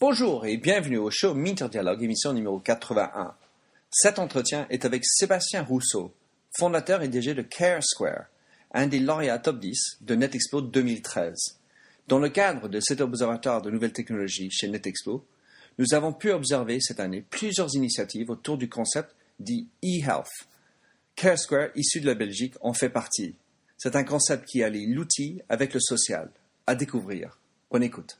Bonjour et bienvenue au show Minter Dialogue, émission numéro 81. Cet entretien est avec Sébastien Rousseau, fondateur et DG de Care Square, un des lauréats top 10 de NetExpo 2013. Dans le cadre de cet observatoire de nouvelles technologies chez NetExpo, nous avons pu observer cette année plusieurs initiatives autour du concept dit e-health. Care Square, issu de la Belgique, en fait partie. C'est un concept qui allie l'outil avec le social. À découvrir. Bonne écoute.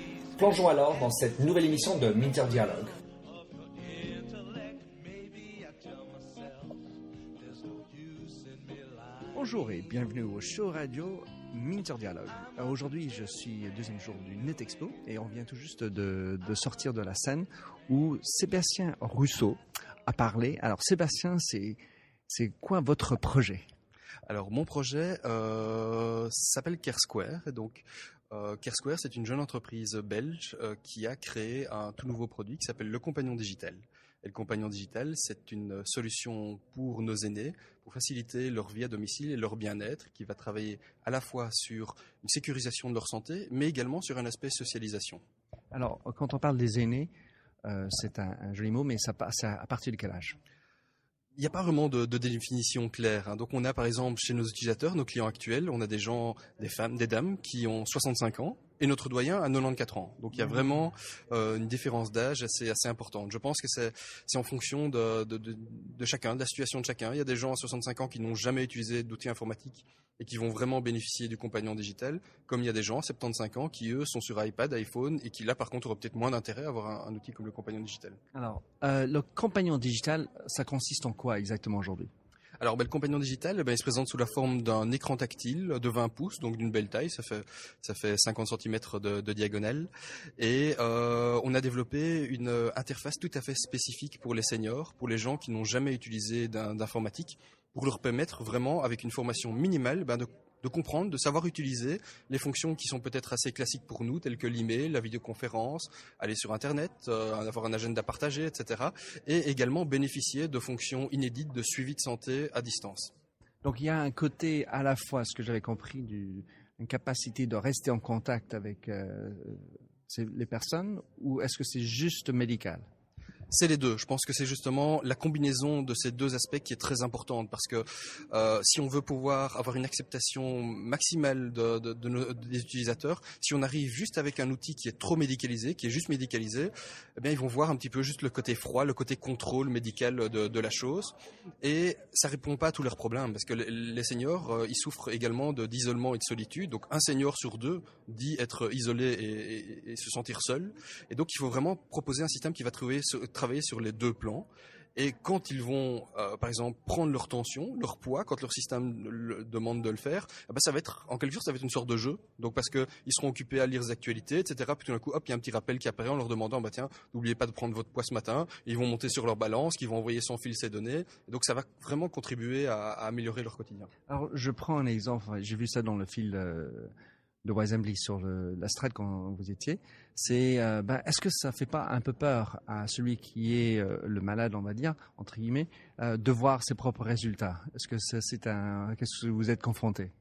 Plongeons alors dans cette nouvelle émission de Minter Dialogue. Bonjour et bienvenue au show radio Minter Dialogue. Alors Aujourd'hui, je suis deuxième jour du Net Expo et on vient tout juste de, de sortir de la scène où Sébastien Rousseau a parlé. Alors Sébastien, c'est c'est quoi votre projet? Alors mon projet euh, s'appelle Care Square. Et donc euh, Care Square, c'est une jeune entreprise belge euh, qui a créé un tout nouveau produit qui s'appelle le Compagnon Digital. Et le Compagnon Digital, c'est une solution pour nos aînés pour faciliter leur vie à domicile et leur bien-être, qui va travailler à la fois sur une sécurisation de leur santé, mais également sur un aspect socialisation. Alors, quand on parle des aînés, euh, c'est un, joli mot, mais ça passe à partir de quel âge? Il n'y a pas vraiment de, définition claire. Hein. Donc on a par exemple chez nos utilisateurs, nos clients actuels, on a des gens, des femmes, des dames qui ont 65 ans et notre doyen a 94 ans. Donc il y a vraiment euh, une différence d'âge assez, assez importante. Je pense que c'est en fonction de, de, de, de, chacun, de la situation de chacun. Il y a des gens à 65 ans qui n'ont jamais utilisé d'outils informatiques et qui vont vraiment bénéficier du compagnon digital, comme il y a des gens à 75 ans qui, eux, sont sur iPad, iPhone et qui, là, par contre, auraient peut-être moins d'intérêt à avoir un, un, outil comme le compagnon digital. Alors, euh, le compagnon digital, ça consiste en quoi exactement aujourd'hui? Alors, ben, le compagnon digital, ben, il se présente sous la forme d'un écran tactile de 20 pouces, donc d'une belle taille, ça fait, ça fait 50 cm de, diagonale. Et euh, on a développé une interface tout à fait spécifique pour les seniors, pour les gens qui n'ont jamais utilisé d'informatique, pour leur permettre vraiment, avec une formation minimale, ben, de de comprendre, de savoir utiliser les fonctions qui sont peut-être assez classiques pour nous, telles que l'email, la vidéoconférence, aller sur Internet, euh, avoir un agenda partagé, etc. Et également bénéficier de fonctions inédites de suivi de santé à distance. Donc il y a un côté à la fois, ce que j'avais compris, du, une capacité de rester en contact avec euh, les personnes, ou est-ce que c'est juste médical? C'est les deux. Je pense que c'est justement la combinaison de ces deux aspects qui est très importante parce que euh, si on veut pouvoir avoir une acceptation maximale de, de, de nos, des utilisateurs, si on arrive juste avec un outil qui est trop médicalisé, qui est juste médicalisé, eh bien ils vont voir un petit peu juste le côté froid, le côté contrôle médical de, de la chose, et ça répond pas à tous leurs problèmes parce que les, les seniors euh, ils souffrent également d'isolement et de solitude. Donc un senior sur deux dit être isolé et, et, et se sentir seul, et donc il faut vraiment proposer un système qui va trouver travailler sur les deux plans. Et quand ils vont, euh, par exemple, prendre leur tension, leur poids, quand leur système demande de le faire, eh ben ça va être, en quelque sorte, ça va être une sorte de jeu. Donc parce que ils seront occupés à lire les actualités, etc. Puis tout d'un coup, hop, il y a un petit rappel qui apparaît en leur demandant, bah tiens, n'oubliez pas de prendre votre poids ce matin. Ils vont monter sur leur balance, qui vont envoyer sans fil ces données. Donc ça va vraiment contribuer à, à, améliorer leur quotidien. Alors je prends un exemple. J'ai vu ça dans le fil. Euh de Weisembly sur la strade quand vous étiez, c'est ben, est-ce que ça fait pas un peu peur à celui qui est euh, le malade, on va dire entre guillemets, euh, de voir ses propres résultats? Est-ce que c'est un qu'est-ce que vous êtes confronté?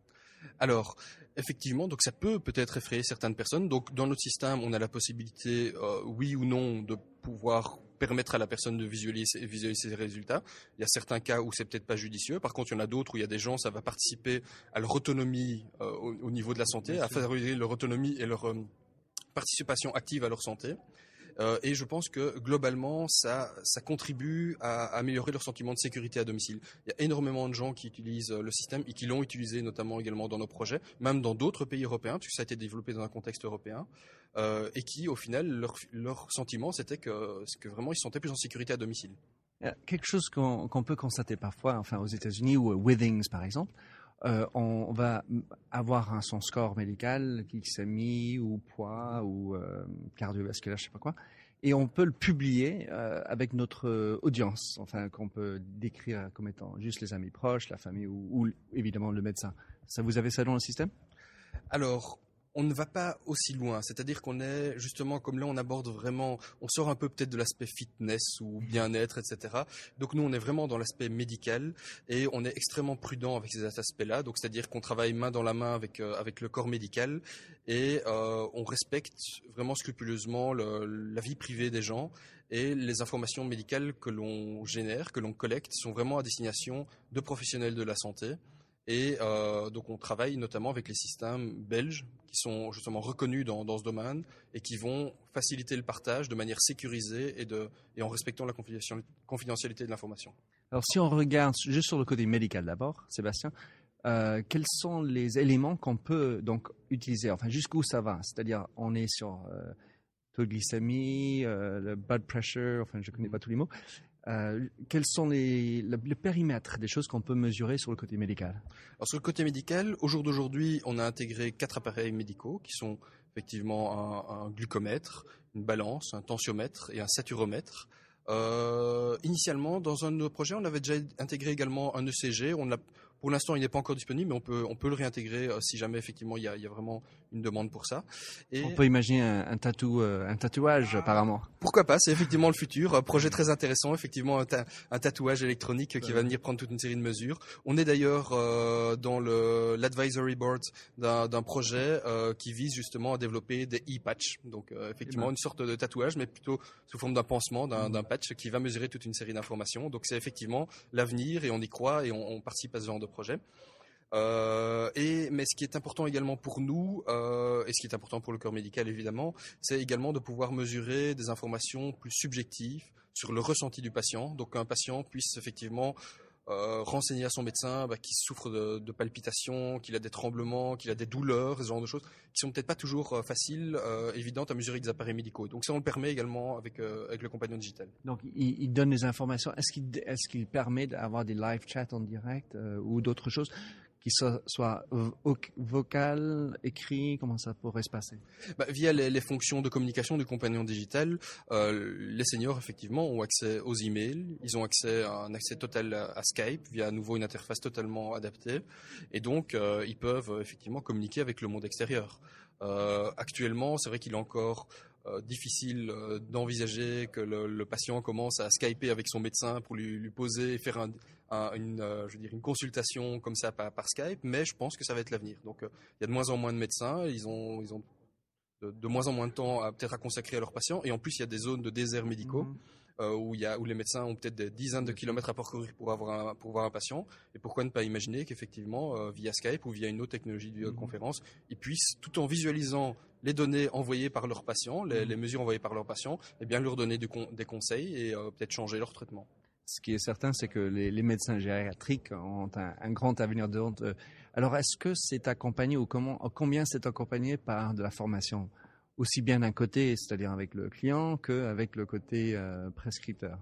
Alors, effectivement, donc ça peut peut-être effrayer certaines personnes. Donc, dans notre système, on a la possibilité, oui ou non, de pouvoir permettre à la personne de visualiser, visualiser ses résultats. Il y a certains cas où c'est peut-être pas judicieux. Par contre, il y en a d'autres où il y a des gens, ça va participer à leur autonomie euh, au, au, niveau de la santé, Bien à favoriser leur autonomie et leur euh, participation active à leur santé. Euh, et je pense que globalement, ça, ça contribue à, à, améliorer leur sentiment de sécurité à domicile. Il y a énormément de gens qui utilisent le système et qui l'ont utilisé notamment également dans nos projets, même dans d'autres pays européens, puisque ça a été développé dans un contexte européen, euh, et qui, au final, leur, leur sentiment, c'était que, que vraiment ils se sentaient plus en sécurité à domicile. Quelque chose qu'on qu peut constater parfois, enfin aux États-Unis ou Withings par exemple, euh, on va avoir un, son score médical, glycémie ou poids ou euh, cardiovasculaire, je sais pas quoi, et on peut le publier euh, avec notre audience, enfin qu'on peut décrire comme étant juste les amis proches, la famille ou, ou évidemment le médecin. Ça, vous avez ça dans le système? Alors, on ne va pas aussi loin. C'est-à-dire qu'on est justement comme là, on aborde vraiment, on sort un peu peut-être de l'aspect fitness ou bien-être, etc. Donc nous, on est vraiment dans l'aspect médical et on est extrêmement prudent avec ces aspects-là. Donc c'est-à-dire qu'on travaille main dans la main avec euh, avec le corps médical et euh, on respecte vraiment scrupuleusement la vie privée des gens et les informations médicales que l'on génère, que l'on collecte, sont vraiment à destination de professionnels de la santé. Et euh, donc on travaille notamment avec les systèmes belges qui sont justement reconnus dans, dans, ce domaine et qui vont faciliter le partage de manière sécurisée et, de, et en respectant la confidentialité de l'information. Alors si on regarde juste sur le côté médical d'abord, Sébastien, euh, quels sont les éléments qu'on peut donc utiliser? Enfin, jusqu'où ça va? C'est-à-dire, on est sur euh, taux de glycémie, euh, le blood pressure, enfin, je ne connais pas tous les mots. Euh, quels sont les, le, périmètre des choses qu'on peut mesurer sur le côté médical? Alors sur le côté médical, au jour d'aujourd'hui, on a intégré quatre appareils médicaux qui sont effectivement un, un glucomètre, une balance, un tensiomètre et un saturomètre. Euh, initialement, dans un de nos projets, on avait déjà intégré également un ECG. On pour l'instant, il n'est pas encore disponible, mais on peut, on peut le réintégrer euh, si jamais effectivement il y a, il y a vraiment une demande pour ça. Et on peut imaginer un, un, tatou, euh, un tatouage apparemment. Pourquoi pas C'est effectivement le futur. Un projet très intéressant, effectivement un, un tatouage électronique qui va venir prendre toute une série de mesures. On est d'ailleurs euh, dans le l'advisory board d'un projet euh, qui vise justement à développer des e-patch. Donc euh, effectivement une sorte de tatouage, mais plutôt sous forme d'un pansement, d'un mmh. patch qui va mesurer toute une série d'informations. Donc c'est effectivement l'avenir et on y croit et on, on participe à ce genre de projet. Euh, et mais ce qui est important également pour nous euh, et ce qui est important pour le corps médical évidemment, c'est également de pouvoir mesurer des informations plus subjectives sur le ressenti du patient. Donc qu'un patient puisse effectivement euh, renseigner à son médecin bah, qu'il souffre de, palpitations, qu'il a des tremblements, qu'il a des douleurs, ce genre de choses qui sont peut-être pas toujours euh, faciles, euh, évidentes à mesurer avec des appareils médicaux. Donc ça on le permet également avec avec le compagnon digital. Donc il, donne des informations. Est-ce qu'il permet d'avoir des live chats en direct ou d'autres choses? Qui soit, vocal, écrit, comment ça pourrait se passer? Bah, Via les, les, fonctions de communication du compagnon digital, euh, les seniors effectivement ont accès aux emails, ils ont accès à un accès total à Skype via à nouveau une interface totalement adaptée, et donc euh, ils peuvent effectivement communiquer avec le monde extérieur. Euh, actuellement, c'est vrai qu'il est encore euh, difficile euh, d'envisager que le, patient commence à skyper avec son médecin pour lui, poser et faire un, un, une, euh, je veux dire, une consultation comme ça par, Skype, mais je pense que ça va être l'avenir. Donc il y a de moins en moins de médecins, ils ont, ils ont de, de moins en moins de temps à peut-être à consacrer à leurs patients, et en plus il y a des zones de déserts médicaux. Mmh euh, où, il y a, où les médecins ont peut-être des dizaines de kilomètres à parcourir pour, avoir un, pour voir un patient. Et pourquoi ne pas imaginer qu'effectivement, euh, via Skype ou via une autre technologie de vidéoconférence, ils puissent, tout en visualisant les données envoyées par leurs patients, les, les mesures envoyées par leurs patients, eh bien leur donner du con, des conseils et euh, peut-être changer leur traitement. Ce qui est certain, c'est que les, les, médecins gériatriques ont un, un grand avenir devant eux. Alors, est-ce que c'est accompagné ou comment, combien c'est accompagné par de la formation? Aussi bien d'un côté, c'est-à-dire avec le client, qu'avec le côté euh, prescripteur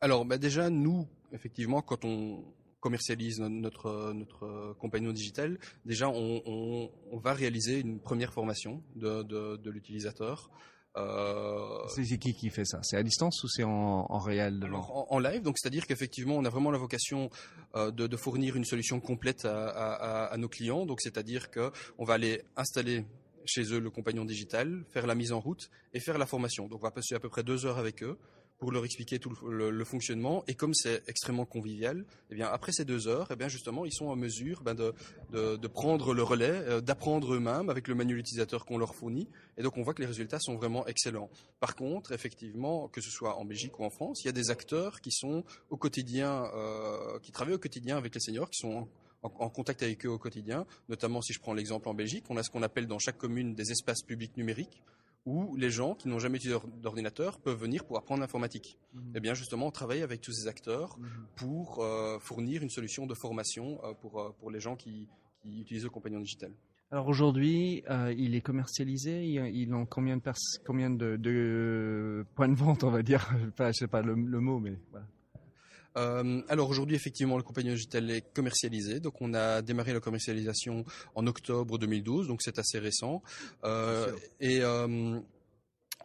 Alors, bah déjà, nous, effectivement, quand on commercialise notre, notre compagnon digital, déjà, on, on, on, va réaliser une première formation de, de, de l'utilisateur. Euh... C'est qui qui fait ça? C'est à distance ou c'est en, en, réel Alors, en, en, live, donc c'est-à-dire qu'effectivement, on a vraiment la vocation euh, de, de, fournir une solution complète à, à, à nos clients. Donc, c'est-à-dire que on va aller installer chez eux le compagnon digital, faire la mise en route et faire la formation. Donc on va passer à peu près deux heures avec eux pour leur expliquer tout le, fonctionnement. Et comme c'est extrêmement convivial, eh bien après ces deux heures, eh bien justement ils sont en mesure ben, de, de, de, prendre le relais, euh, d'apprendre eux-mêmes avec le manuel utilisateur qu'on leur fournit. Et donc on voit que les résultats sont vraiment excellents. Par contre, effectivement, que ce soit en Belgique ou en France, il y a des acteurs qui sont au quotidien, euh, qui travaillent au quotidien avec les seniors, qui sont en, en, contact avec eux au quotidien. Notamment, si je prends l'exemple en Belgique, on a ce qu'on appelle dans chaque commune des espaces publics numériques où les gens qui n'ont jamais utilisé d'ordinateur peuvent venir pour apprendre l'informatique. Mmh. Et eh bien justement, on travaille avec tous ces acteurs mmh. pour euh, fournir une solution de formation euh, pour, euh, pour les gens qui, qui, utilisent le compagnon digital. Alors aujourd'hui, euh, il est commercialisé. Il, il en combien de combien de, de, points de vente, on va dire? je sais pas le, le mot, mais voilà. Euh, alors aujourd'hui, effectivement, le compagnon digital est commercialisé. Donc on a démarré la commercialisation en octobre 2012, donc c'est assez récent. Euh, et euh,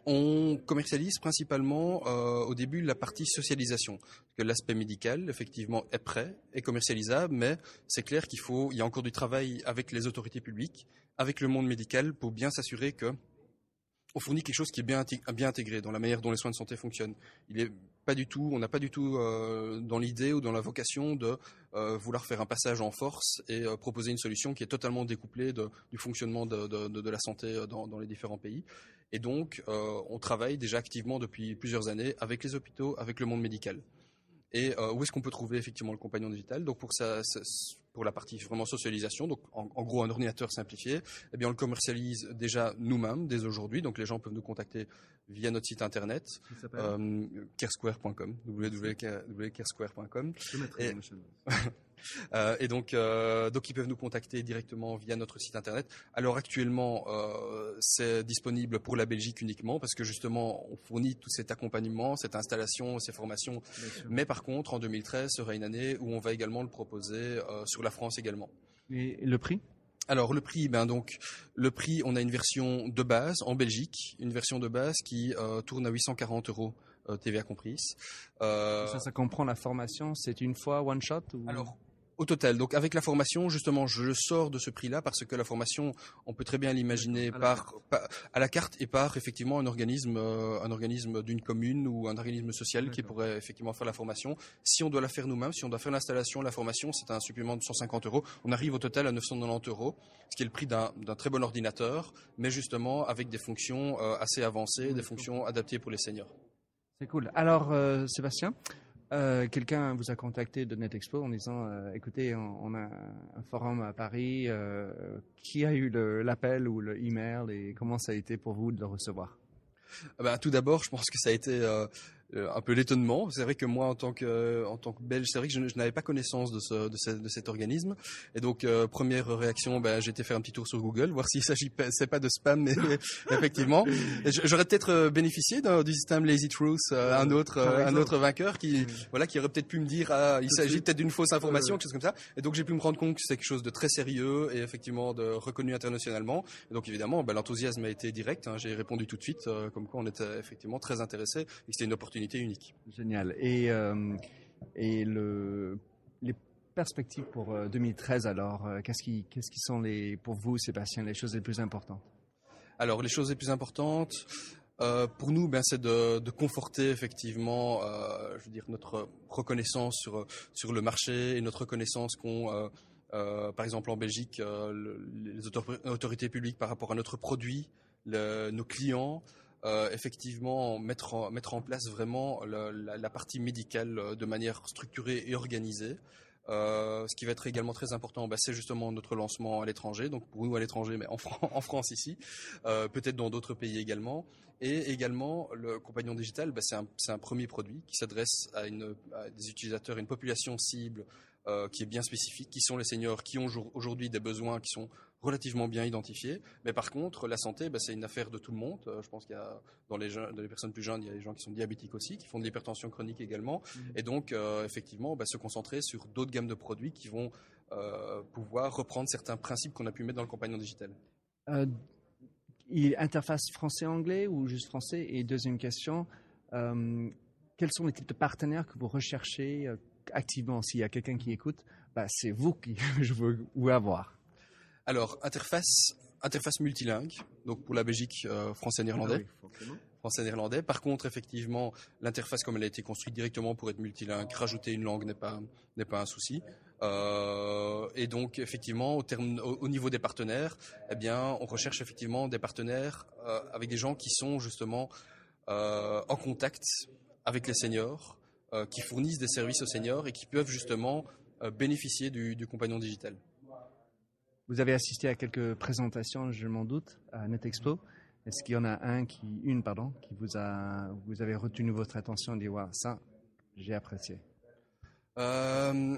on commercialise principalement euh, au début la partie socialisation, que l'aspect médical effectivement est prêt, est commercialisable, mais c'est clair qu'il faut, il y a encore du travail avec les autorités publiques, avec le monde médical pour bien s'assurer que on fournit quelque chose qui est bien, intégré dans la manière dont les soins de santé fonctionnent. Il est pas du tout, on n'a pas du tout euh, dans l'idée ou dans la vocation de euh, vouloir faire un passage en force et euh, proposer une solution qui est totalement découplée du fonctionnement de, la santé dans, dans, les différents pays. Et donc, on travaille déjà activement depuis plusieurs années avec les hôpitaux, avec le monde médical. Et où est-ce qu'on peut trouver effectivement le compagnon digital? Donc pour ça, pour la partie vraiment socialisation, donc en, en, gros un ordinateur simplifié, eh bien on le commercialise déjà nous-mêmes dès aujourd'hui. Donc les gens peuvent nous contacter via notre site internet euh, kersquare.com, www.kersquare.com. Et, euh, et donc, euh, donc ils peuvent nous contacter directement via notre site internet. Alors actuellement, euh, c'est disponible pour la Belgique uniquement parce que justement, on fournit tout cet accompagnement, cette installation, ces formations. Mais par contre, en 2013 sera une année où on va également le proposer sur la France également. Et le prix? Alors le prix, ben donc le prix, on a une version de base en Belgique, une version de base qui tourne à 840 euros TVA comprise. Euh, ça, ça comprend la formation, c'est une fois one shot ou... Alors au total. Donc avec la formation, justement, je sors de ce prix-là parce que la formation, on peut très bien l'imaginer par, par, à la carte et par effectivement un organisme, euh, un organisme d'une commune ou un organisme social qui pourrait effectivement faire la formation. Si on doit la faire nous-mêmes, si on doit faire l'installation, la formation, c'est un supplément de 150 euros. On arrive au total à 990 euros, ce qui est le prix d'un très bon ordinateur, mais justement avec des fonctions euh, assez avancées, des fonctions adaptées pour les seniors. C'est cool. Alors, euh, Sébastien, euh, quelqu'un vous a contacté de NetExpo en disant euh, écoutez, on, a un forum à Paris. Euh, qui a eu l'appel ou le email et comment ça a été pour vous de le recevoir? Ah ben, Tout d'abord, je pense que ça a été un peu l'étonnement. C'est vrai que moi, en tant que en tant que Belge, c'est vrai que je, je n'avais pas connaissance de ce, de, ce, de cet organisme. Et donc euh, première réaction, ben, j'ai été faire un petit tour sur Google, voir s'il s'agit pas, c'est pas de spam, mais effectivement, j'aurais peut-être euh, bénéficié du système Lazy Truth, euh, un autre un autre vainqueur qui voilà qui aurait peut-être pu me dire ah, il s'agit peut-être d'une fausse information, quelque chose comme ça. Et donc j'ai pu me rendre compte que c'est quelque chose de très sérieux et effectivement de reconnu internationalement. Et donc évidemment, ben, l'enthousiasme a été direct. Hein. J'ai répondu tout de suite, comme quoi on était effectivement très intéressé et c'était une opportunité unique. Génial. Et, euh, et le, les perspectives pour 2013 euh, alors, euh, qu'est-ce qui, qu'est-ce qui sont les, pour vous, Sébastien, les choses les plus importantes? Alors, les choses les plus importantes, euh, pour nous, ben, c'est de, de, conforter effectivement, euh, je veux dire, notre reconnaissance sur sur le marché et notre reconnaissance qu'on, euh, par exemple en Belgique, le, les autorités publiques par rapport à notre produit, le, nos clients, euh, effectivement mettre en, mettre en place vraiment la, partie médicale euh, de manière structurée et organisée. Euh, ce qui va être également très important, bah, c'est justement notre lancement à l'étranger, donc pour nous à l'étranger, mais en, Fran en, France ici, peut-être dans d'autres pays également. Et également, le compagnon digital, bah, c'est un, un, premier produit qui s'adresse à, des utilisateurs, une population cible qui est bien spécifique, qui sont les seniors qui ont aujourd'hui des besoins qui sont relativement bien identifiés. Mais par contre, la santé, bah, c'est une affaire de tout le monde. Euh, je pense qu'il y a dans les, jeunes, dans les personnes plus jeunes, il y a des gens qui sont diabétiques aussi, qui font de l'hypertension chronique également. Mmh. Et donc, euh, effectivement, bah, se concentrer sur d'autres gammes de produits qui vont euh, pouvoir reprendre certains principes qu'on a pu mettre dans le compagnon digital. Euh, interface français-anglais ou juste français? Et deuxième question, quels sont les types de partenaires que vous recherchez activement, s'il y a quelqu'un qui écoute, bah, c'est vous qui je veux avoir. Alors, interface, interface multilingue, donc pour la Belgique, euh, français-néerlandais. Ah oui, français-néerlandais. Par contre, effectivement, l'interface comme elle a été construite directement pour être multilingue, rajouter une langue n'est pas n'est pas un souci. Euh, et donc, effectivement, au, terme, au, au, niveau des partenaires, eh bien, on recherche effectivement des partenaires euh, avec des gens qui sont justement en contact avec les seniors, qui fournissent des services aux seniors et qui peuvent justement bénéficier du, du, compagnon digital. Vous avez assisté à quelques présentations, je m'en doute, à NetExpo. Est-ce qu'il y en a un une pardon, qui vous a, vous avez retenu votre attention et dit wow, ça, j'ai apprécié. Euh,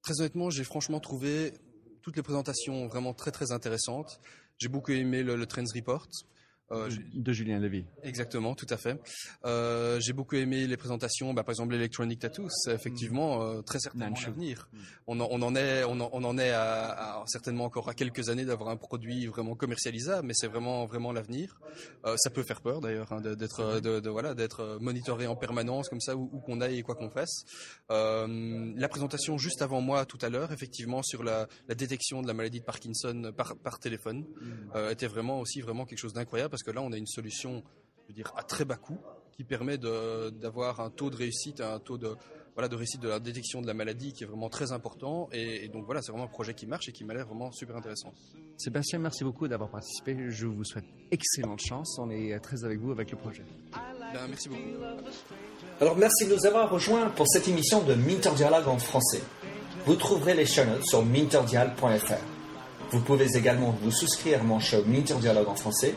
très honnêtement, j'ai franchement trouvé toutes les présentations vraiment très très intéressantes. J'ai beaucoup aimé le Trends Report. Euh, de Julien Levy. Exactement, tout à fait. Euh, j'ai beaucoup aimé les présentations, bah, par exemple l'Electronic Tattoo, c'est effectivement euh, très certainement l'avenir. Mm. On, on, en est, on en, est à, certainement encore à quelques années d'avoir un produit vraiment commercialisable, mais c'est vraiment vraiment l'avenir. Ça peut faire peur d'ailleurs hein, d'être de, voilà d'être monitoré en permanence comme ça où, qu'on aille et quoi qu'on fasse. La présentation juste avant moi tout à l'heure, effectivement sur la, la, détection de la maladie de Parkinson par, par téléphone, mm. était vraiment aussi vraiment quelque chose d'incroyable parce que là, on a une solution, je veux dire, à très bas coût qui permet d'avoir un taux de réussite, un taux de, voilà, de réussite de la détection de la maladie qui est vraiment très important. Et, donc voilà, c'est vraiment un projet qui marche et qui m'a l'air vraiment super intéressant. Sébastien, merci beaucoup d'avoir participé. Je vous souhaite excellente chance. On est très avec vous avec le projet. Ben, merci beaucoup. Alors merci de nous avoir rejoints pour cette émission de Minter Dialogue en français. Vous trouverez les chaînes sur minterdial.fr. Vous pouvez également vous souscrire à mon show Minter Dialogue en français